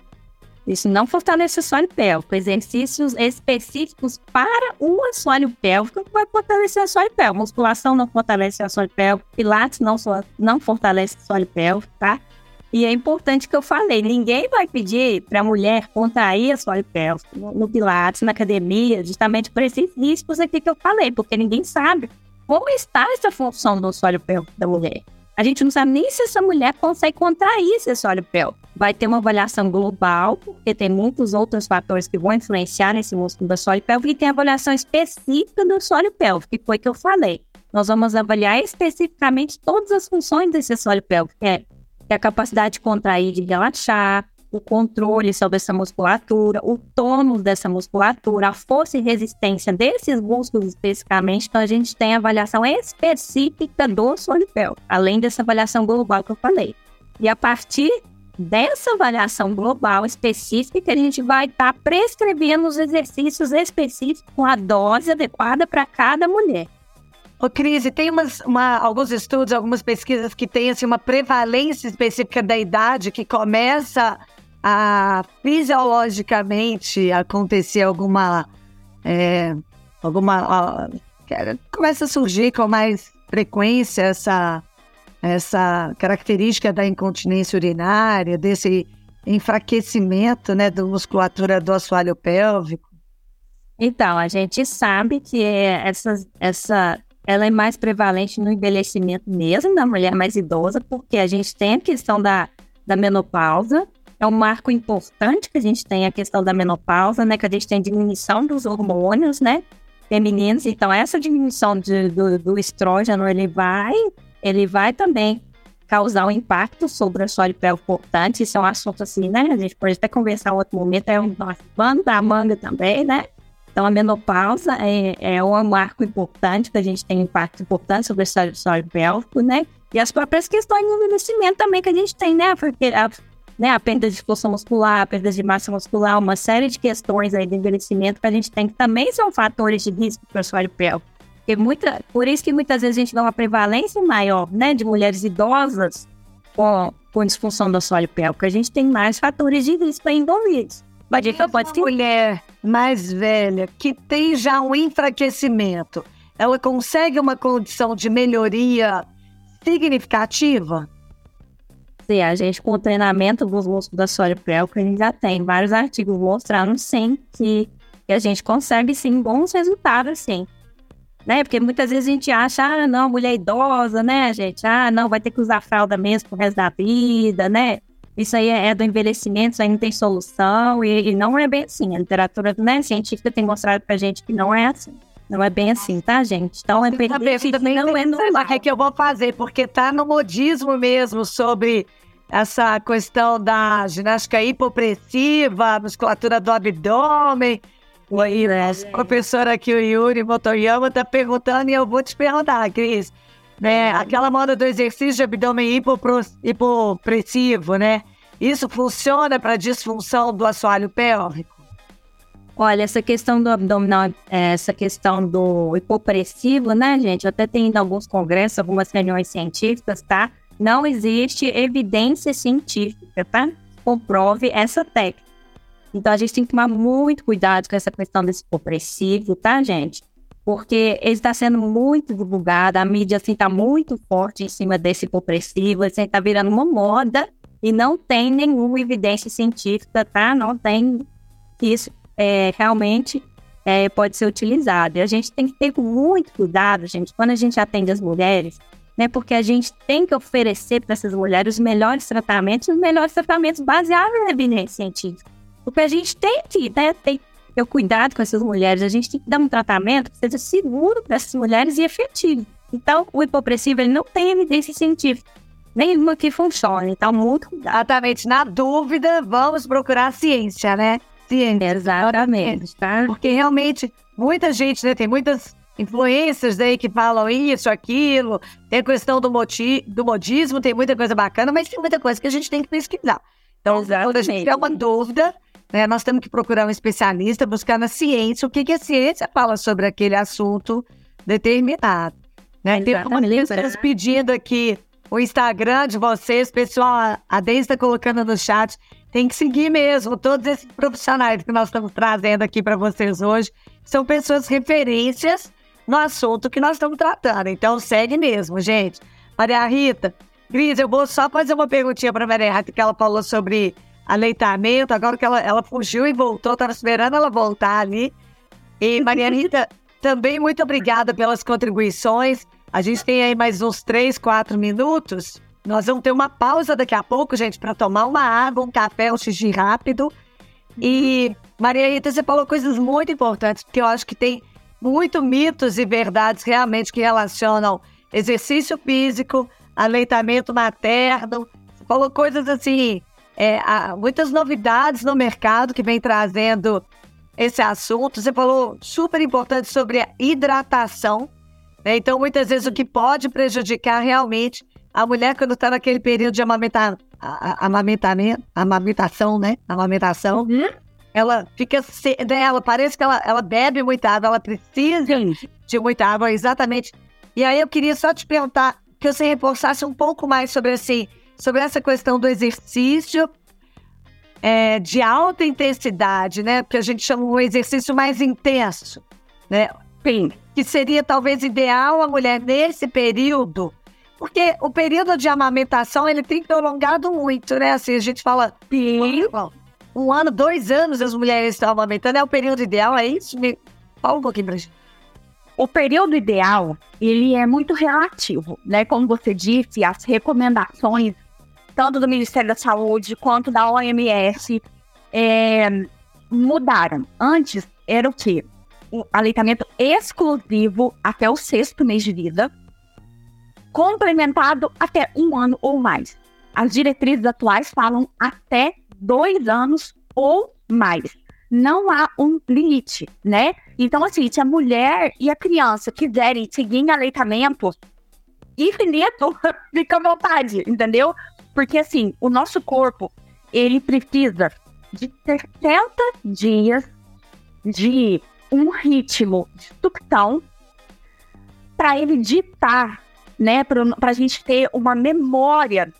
Isso não fortalece o assoalho pélvico. Exercícios específicos para o assoalho pélvico vai fortalecer o assoalho pélvico. Musculação não fortalece o assoalho pélvico. Pilates não, não fortalece o assoalho pélvico, tá? E é importante que eu falei, ninguém vai pedir para a mulher contrair assoalho pélvico no, no Pilates, na academia, justamente por esses riscos aqui que eu falei, porque ninguém sabe como está essa função do assoalho pélvico da mulher. A gente não sabe nem se essa mulher consegue contrair esse assoalho pélvico. Vai ter uma avaliação global, porque tem muitos outros fatores que vão influenciar nesse músculo do assoalho pélvico, e tem a avaliação específica do assoalho pélvico, que foi que eu falei. Nós vamos avaliar especificamente todas as funções desse assoalho pélvico, que é, que é a capacidade de contrair, de relaxar, o controle sobre essa musculatura, o tônus dessa musculatura, a força e resistência desses músculos especificamente. Então, a gente tem a avaliação específica do pélvico, além dessa avaliação global que eu falei. E a partir dessa avaliação global específica, a gente vai estar tá prescrevendo os exercícios específicos com a dose adequada para cada mulher. Ô, Cris, tem umas, uma, alguns estudos, algumas pesquisas que têm assim, uma prevalência específica da idade que começa a fisiologicamente acontecer alguma. É, alguma. Começa a surgir com mais frequência essa, essa característica da incontinência urinária, desse enfraquecimento né, da musculatura do assoalho pélvico? Então, a gente sabe que essa, essa, ela é mais prevalente no envelhecimento mesmo da mulher mais idosa, porque a gente tem a questão da, da menopausa, é um marco importante que a gente tem a questão da menopausa, né? Que a gente tem diminuição dos hormônios, né? Femininos. Então, essa diminuição de, do, do estrógeno, ele vai, ele vai também causar um impacto sobre o assoalho pélvico importante. Isso é um assunto assim, né? A gente pode até conversar em outro momento. É um bando da manga também, né? Então, a menopausa é, é um marco importante, que a gente tem um impacto importante sobre o assoalho pélvico, né? E as próprias questões do envelhecimento também que a gente tem, né? Porque a né, a perda de força muscular, a perda de massa muscular, uma série de questões aí de envelhecimento que a gente tem que também são fatores de risco para o assoalho pélvico. Porque muita, por isso que muitas vezes a gente dá uma prevalência maior, né, de mulheres idosas com, com disfunção do assoalho pélvico. A gente tem mais fatores de risco envolvidos. Mas então pode ter mulher mais velha que tem já um enfraquecimento, ela consegue uma condição de melhoria significativa? Sim, a gente com o treinamento dos músculos da soalho pélvica, a gente já tem vários artigos mostrando sim que E a gente consegue, sim, bons resultados, sim. Né? Porque muitas vezes a gente acha, ah, não, mulher idosa, né, gente? Ah, não, vai ter que usar fralda mesmo pro resto da vida, né? Isso aí é do envelhecimento, isso aí não tem solução, e, e não é bem assim. A literatura né, científica tem mostrado pra gente que não é assim. Não é bem assim, tá, gente? Então, é perder não é normal. É que eu vou fazer, porque tá no modismo mesmo sobre essa questão da ginástica hipopressiva, musculatura do abdômen. Né? professor aqui, o Yuri Motoyama, está perguntando e eu vou te perguntar, Cris. Né, aquela moda do exercício de abdômen hipopressivo, né? Isso funciona para disfunção do assoalho pélvico? Olha, essa questão do abdominal, essa questão do hipopressivo, né, gente? Até tem ido alguns congressos, algumas reuniões científicas, tá? Não existe evidência científica, tá? Comprove essa técnica. Então a gente tem que tomar muito cuidado com essa questão desse opressivo, tá, gente? Porque ele está sendo muito divulgado, a mídia assim está muito forte em cima desse opressivo, assim está virando uma moda e não tem nenhuma evidência científica, tá? Não tem que isso é, realmente é, pode ser utilizado. E a gente tem que ter muito cuidado, gente, quando a gente atende as mulheres, né? Porque a gente tem que oferecer para essas mulheres os melhores tratamentos, os melhores tratamentos baseados na evidência científica. Porque a gente tem que né, ter, ter cuidado com essas mulheres, a gente tem que dar um tratamento que seja seguro para essas mulheres e efetivo. Então, o hipopressivo ele não tem evidência científica nenhuma que funcione. Então, muito cuidado. Exatamente. Na dúvida, vamos procurar ciência, né? Ciência. Exatamente, tá? Porque realmente, muita gente, né? Tem muitas influências aí que falam isso, aquilo, tem a questão do, moti do modismo, tem muita coisa bacana, mas tem muita coisa que a gente tem que pesquisar. Então, Exatamente. quando a gente tem uma dúvida, né, nós temos que procurar um especialista, buscar na ciência o que, que a ciência fala sobre aquele assunto determinado. Né? Tem pessoas pedindo aqui o Instagram de vocês, pessoal, a Deise está colocando no chat, tem que seguir mesmo todos esses profissionais que nós estamos trazendo aqui para vocês hoje. São pessoas referências no assunto que nós estamos tratando. Então segue mesmo, gente. Maria Rita, Cris, eu vou só fazer uma perguntinha para Maria Rita, que ela falou sobre aleitamento, agora que ela, ela fugiu e voltou, estava esperando ela voltar ali. E Maria Rita, também muito obrigada pelas contribuições. A gente tem aí mais uns três, quatro minutos. Nós vamos ter uma pausa daqui a pouco, gente, para tomar uma água, um café, um xixi rápido. E, Maria Rita, você falou coisas muito importantes, porque eu acho que tem muito mitos e verdades realmente que relacionam exercício físico, aleitamento materno. Você falou coisas assim, é, há muitas novidades no mercado que vem trazendo esse assunto. Você falou super importante sobre a hidratação. Né? Então, muitas vezes, o que pode prejudicar realmente a mulher quando está naquele período de amamentar, amamentamento, amamentação, né? Amamentação. Uhum ela fica né, ela parece que ela, ela bebe muita água, ela precisa de muita água, exatamente. E aí eu queria só te perguntar que você reforçasse um pouco mais sobre assim, sobre essa questão do exercício é, de alta intensidade, né? Que a gente chama um exercício mais intenso, né? Sim. Que seria talvez ideal a mulher nesse período, porque o período de amamentação ele tem prolongado muito, né? Assim, a gente fala. Sim um ano, dois anos as mulheres estão amamentando, é o período ideal, é isso? Me fala um pouquinho pra gente. O período ideal, ele é muito relativo, né? Como você disse, as recomendações, tanto do Ministério da Saúde quanto da OMS, é, mudaram. Antes era o quê? O aleitamento exclusivo até o sexto mês de vida, complementado até um ano ou mais. As diretrizes atuais falam até dois anos ou mais. Não há um limite, né? Então, assim, se a mulher e a criança quiserem seguir em aleitamento infinito, (laughs) fica à vontade, entendeu? Porque, assim, o nosso corpo, ele precisa de 70 dias de um ritmo de sucção para ele ditar, né? Para a gente ter uma memória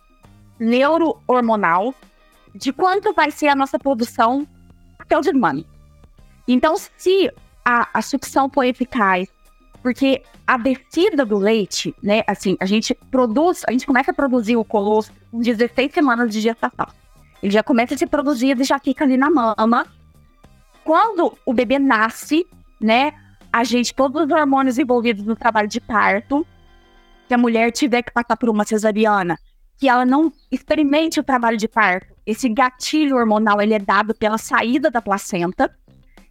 neurohormonal de quanto vai ser a nossa produção até o dia Então, se a, a sucção for eficaz, porque a descida do leite, né, assim, a gente produz, a gente começa a produzir o colosso com 16 semanas de gestação. Ele já começa a ser produzido e já fica ali na mama quando o bebê nasce, né, a gente, todos os hormônios envolvidos no trabalho de parto, que a mulher tiver que passar por uma cesariana, que ela não experimente o trabalho de parto. Esse gatilho hormonal ele é dado pela saída da placenta.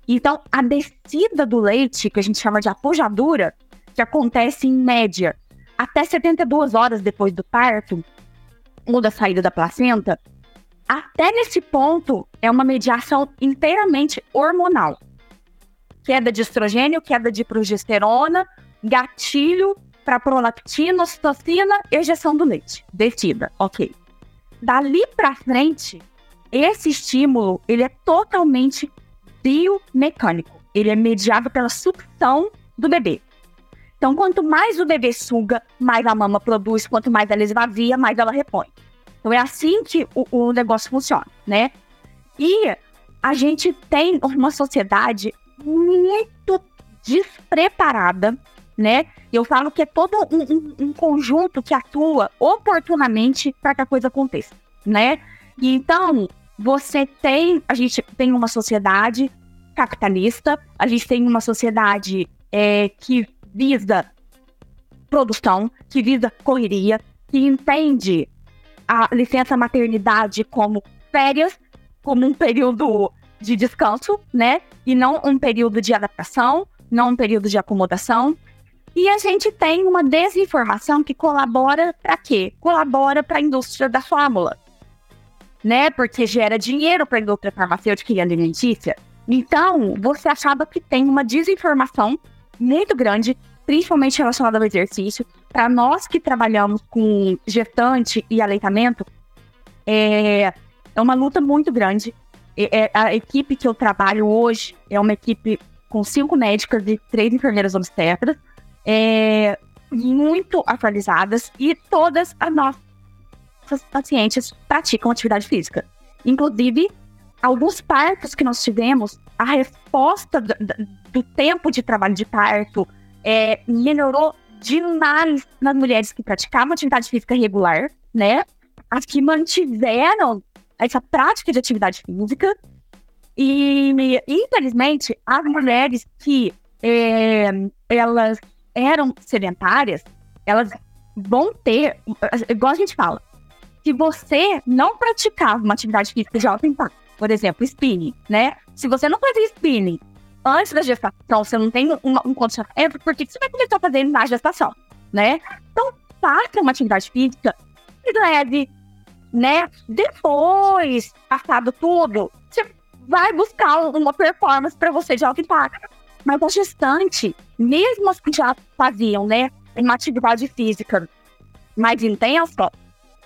Então, a descida do leite, que a gente chama de apojadura, que acontece em média até 72 horas depois do parto ou da saída da placenta, até nesse ponto é uma mediação inteiramente hormonal. Queda de estrogênio, queda de progesterona, gatilho para prolactina, ocitocina, ejeção do leite. Descida, ok. Dali para frente, esse estímulo ele é totalmente biomecânico. Ele é mediado pela sucção do bebê. Então, quanto mais o bebê suga, mais a mama produz, quanto mais ela esvazia, mais ela repõe. Então, é assim que o, o negócio funciona, né? E a gente tem uma sociedade muito despreparada né? Eu falo que é todo um, um, um conjunto que atua oportunamente para que a coisa aconteça, né? E então, você tem, a gente tem uma sociedade capitalista, a gente tem uma sociedade é, que visa produção, que visa correria, que entende a licença maternidade como férias, como um período de descanso, né? E não um período de adaptação, não um período de acomodação. E a gente tem uma desinformação que colabora para quê? Colabora para a indústria da fórmula, né? Porque gera dinheiro para a indústria farmacêutica e alimentícia. Então, você acaba que tem uma desinformação muito grande, principalmente relacionada ao exercício. Para nós que trabalhamos com gestante e aleitamento, é, é uma luta muito grande. É, a equipe que eu trabalho hoje é uma equipe com cinco médicas e três enfermeiras obstetras é, muito atualizadas e todas as nossas pacientes praticam atividade física. Inclusive, alguns partos que nós tivemos, a resposta do, do tempo de trabalho de parto é, melhorou demais nas mulheres que praticavam atividade física regular, né? As que mantiveram essa prática de atividade física. E, infelizmente, as mulheres que é, elas eram sedentárias, elas vão ter, igual a gente fala, se você não praticava uma atividade física de alto impacto, por exemplo, spinning, né? Se você não fazia spinning antes da gestação, você não tem uma, um condicionamento, por que você vai começar a fazer na gestação, né? Então, faça uma atividade física leve, né? Depois, passado tudo, você vai buscar uma performance para você de alto impacto. Mas a gestante, mesmo as que já faziam, né, uma atividade física mais intensa,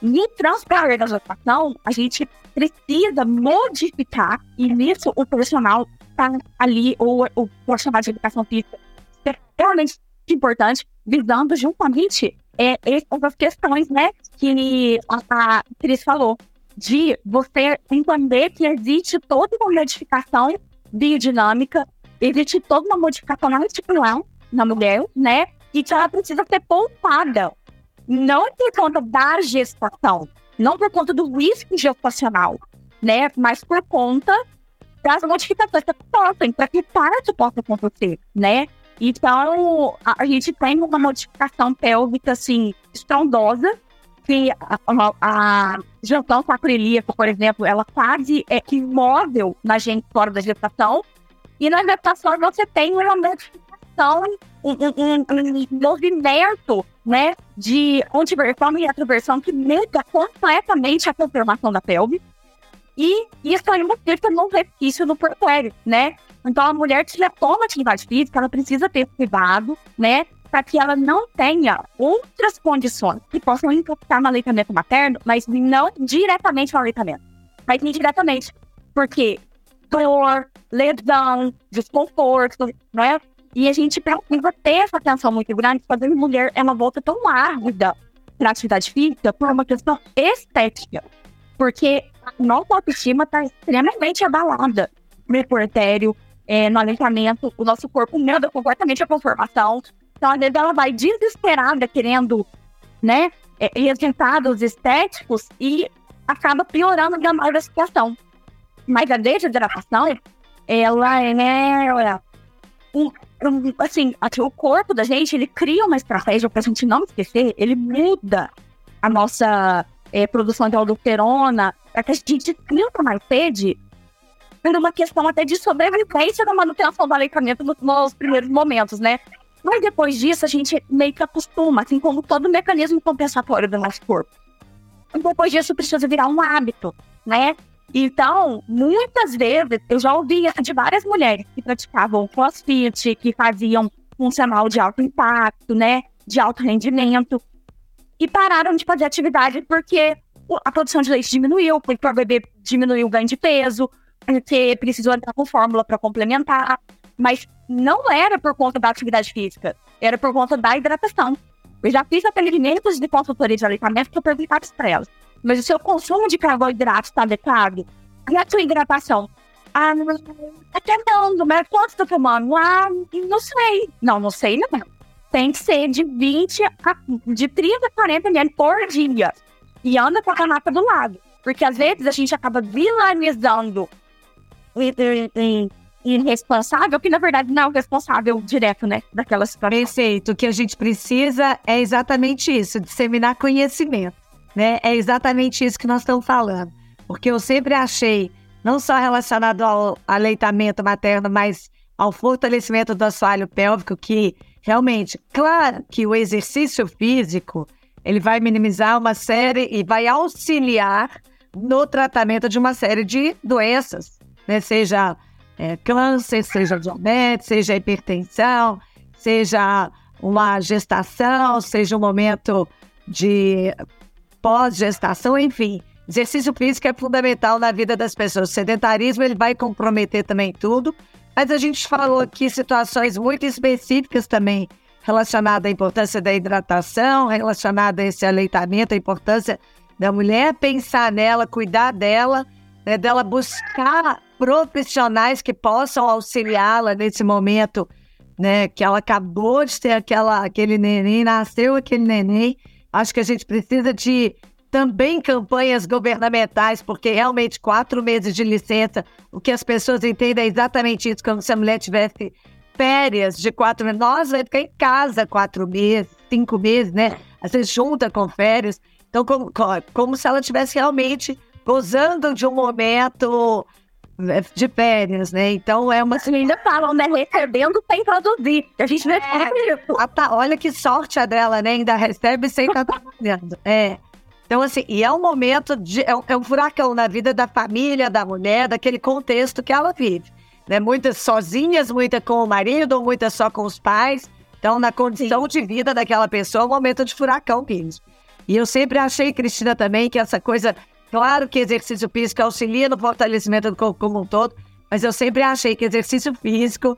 no transcorrer da gestação, a gente precisa modificar, e nisso o profissional está ali, ou o profissional de educação física, é realmente importante, visando juntamente é, essas questões, né, que a, a Cris falou, de você entender que existe toda uma modificação biodinâmica existe toda uma modificação articular na mulher, né? E que ela precisa ser poupada. Não por conta da gestação, não por conta do risco gestacional, né? Mas por conta das modificações que acontecem, para que parto possa acontecer, né? Então, a, gente tem uma modificação pélvica, assim, estrondosa, que a, a, a junção sacroiliaca, por exemplo, ela quase é imóvel na gente fora da gestação, e na gestação você tem uma modificação, um, um, um, movimento, né, de antiversão e retroversão que muda completamente a confirmação da pelve. E isso aí mostra no resquício no portuário, né? Então, a mulher que já toma atividade física, ela precisa ter cuidado, né? Para que ela não tenha outras condições que possam impactar no aleitamento materno, mas não diretamente no aleitamento. Mas indiretamente. Porque dor, lesão, desconforto, né? E a gente precisa ter essa atenção muito grande quando a mulher ela volta tão árvida para atividade física por uma questão estética. Porque a nossa autoestima está extremamente abalada no puerpério, é, no aleitamento, o nosso corpo muda completamente a conformação. Então, às vezes, ela vai desesperada querendo, né, é, resultados estéticos e acaba piorando ainda mais a situação. Mas a desidratação, ela é, um, um, assim, o corpo da gente, ele cria uma estratégia pra gente não esquecer, ele muda a nossa é, produção de aldosterona, para que a gente sinta mais sede, por uma questão até de sobrevivência da manutenção do aleitamento nos, nos primeiros momentos, né? Mas depois disso, a gente meio que acostuma, assim como todo mecanismo compensatório do nosso corpo. E depois disso, precisa virar um hábito, né? Então, muitas vezes, eu já ouvi de várias mulheres que praticavam crossfit, que faziam funcional de alto impacto, né? De alto rendimento, e pararam de fazer atividade porque a produção de leite diminuiu, porque o bebê diminuiu o ganho de peso, porque precisou entrar com fórmula para complementar. Mas não era por conta da atividade física, era por conta da hidratação. Eu já fiz atendimentos de consultoria de aleitamento que eu perguntava para elas. Mas o seu consumo de carboidrato está adequado? E a sua hidratação? Ah, tá tentando, mas quanto tá tomando? Ah, não sei. Não, não sei não. Tem que ser de 20 a, de 30 a 40 ml por dia. E anda com a canapa do lado. Porque às vezes a gente acaba vilanizando irresponsável, que na verdade não é o responsável direto, né, daquela situação. Perfeito. O que a gente precisa é exatamente isso, disseminar conhecimento, né? É exatamente isso que nós estamos falando. Porque eu sempre achei, não só relacionado ao aleitamento materno, mas ao fortalecimento do assoalho pélvico, que realmente, claro que o exercício físico, ele vai minimizar uma série e vai auxiliar no tratamento de uma série de doenças, né? Seja é, câncer, seja diabetes, seja hipertensão, seja uma gestação, seja um momento de pós-gestação, enfim. Exercício físico é fundamental na vida das pessoas. O sedentarismo ele vai comprometer também tudo, mas a gente falou aqui situações muito específicas também relacionadas à importância da hidratação, relacionada a esse aleitamento, a importância da mulher pensar nela, cuidar dela, né, dela buscar profissionais que possam auxiliá-la nesse momento, né? Que ela acabou de ter aquela, aquele neném, nasceu aquele neném. Acho que a gente precisa de também campanhas governamentais, porque realmente quatro meses de licença, o que as pessoas entendem é exatamente isso, como se a mulher tivesse férias de quatro meses. Nós vai ficar em casa quatro meses, cinco meses, né? Vezes junta com férias. Então, como, como se ela tivesse realmente gozando de um momento de férias, né? Então é uma. Assim, ainda falam, né? Recebendo sem produzir. A gente não é, tá, Olha que sorte a dela, né? Ainda recebe sem estar trabalhando. É. Então, assim, e é um momento de. É um, é um, furacão na vida da família, da mulher, daquele contexto que ela vive. Né? Muitas sozinhas, muitas com o marido, muitas só com os pais. Então, na condição Sim. de vida daquela pessoa, é um momento de furacão mesmo. E eu sempre achei, Cristina, também, que essa coisa Claro que exercício físico auxilia no fortalecimento do corpo como um todo, mas eu sempre achei que exercício físico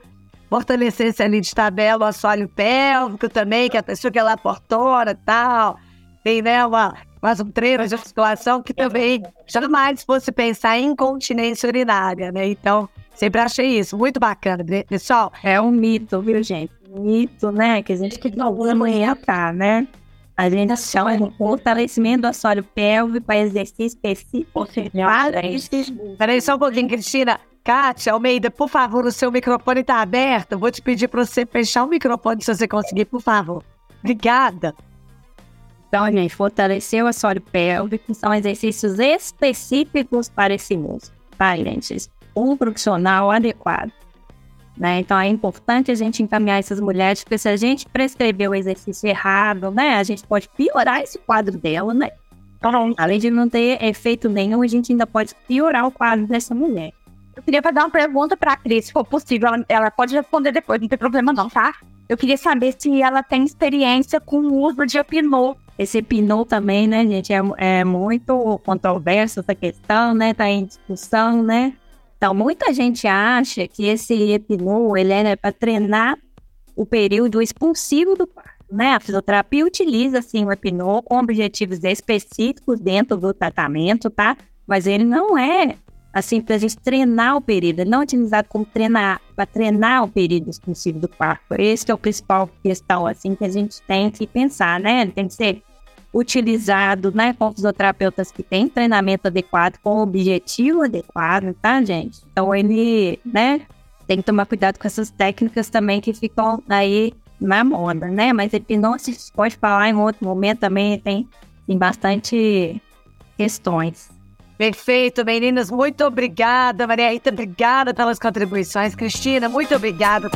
fortalecesse ali de tabela o assoalho pélvico também, que a pessoa que é lá portora e tal, tem né, uma, mais um treino de musculação que também jamais fosse pensar em incontinência urinária, né? Então, sempre achei isso muito bacana, pessoal. É um mito, viu, gente? Mito, né? Que a gente que de manhã tá, né? A gente chama de fortalecimento do assoalho pélvico para exercício específico. Peraí, só um pouquinho, Cristina. Kátia Almeida, por favor, o seu microfone está aberto. Vou te pedir para você fechar o microfone se você conseguir, por favor. Obrigada. Então, gente, fortalecer o assoalho pélvico são exercícios específicos para esse músculo, tá, gente? Um profissional adequado né? Então é importante a gente encaminhar essas mulheres, porque se a gente prescrever o exercício errado, né, a gente pode piorar esse quadro dela, né? Então, além de não ter efeito nenhum, a gente ainda pode piorar o quadro dessa mulher. Eu queria fazer uma pergunta para a Cris, se for possível. Ela, ela, pode responder depois, não tem problema não, tá? Eu queria saber se ela tem experiência com o uso de Epinol. Esse Epinol também, né, gente, é, é muito controverso essa questão, né? Tá em discussão, né? Então, muita gente acha que esse Epinol ele é para treinar o período expulsivo do parto. Né? A fisioterapia utiliza, sim, o Epinol com objetivos específicos dentro do tratamento, tá? Mas ele não é, assim, para a gente treinar o período. Ele não é utilizado como treinar, para treinar o período expulsivo do parto. Esse é o principal questão, assim, que a gente tem que pensar, né? Ele tem que ser utilizado, né, com fisioterapeutas que têm treinamento adequado, com objetivo adequado, tá, gente? Então ele, né, tem que tomar cuidado com essas técnicas também que ficam aí na moda, né? Mas hipnose pode falar em outro momento também, tem, tem bastante questões. Perfeito, meninas. Muito obrigada, Maria Rita. Obrigada pelas contribuições. Cristina, muito obrigada.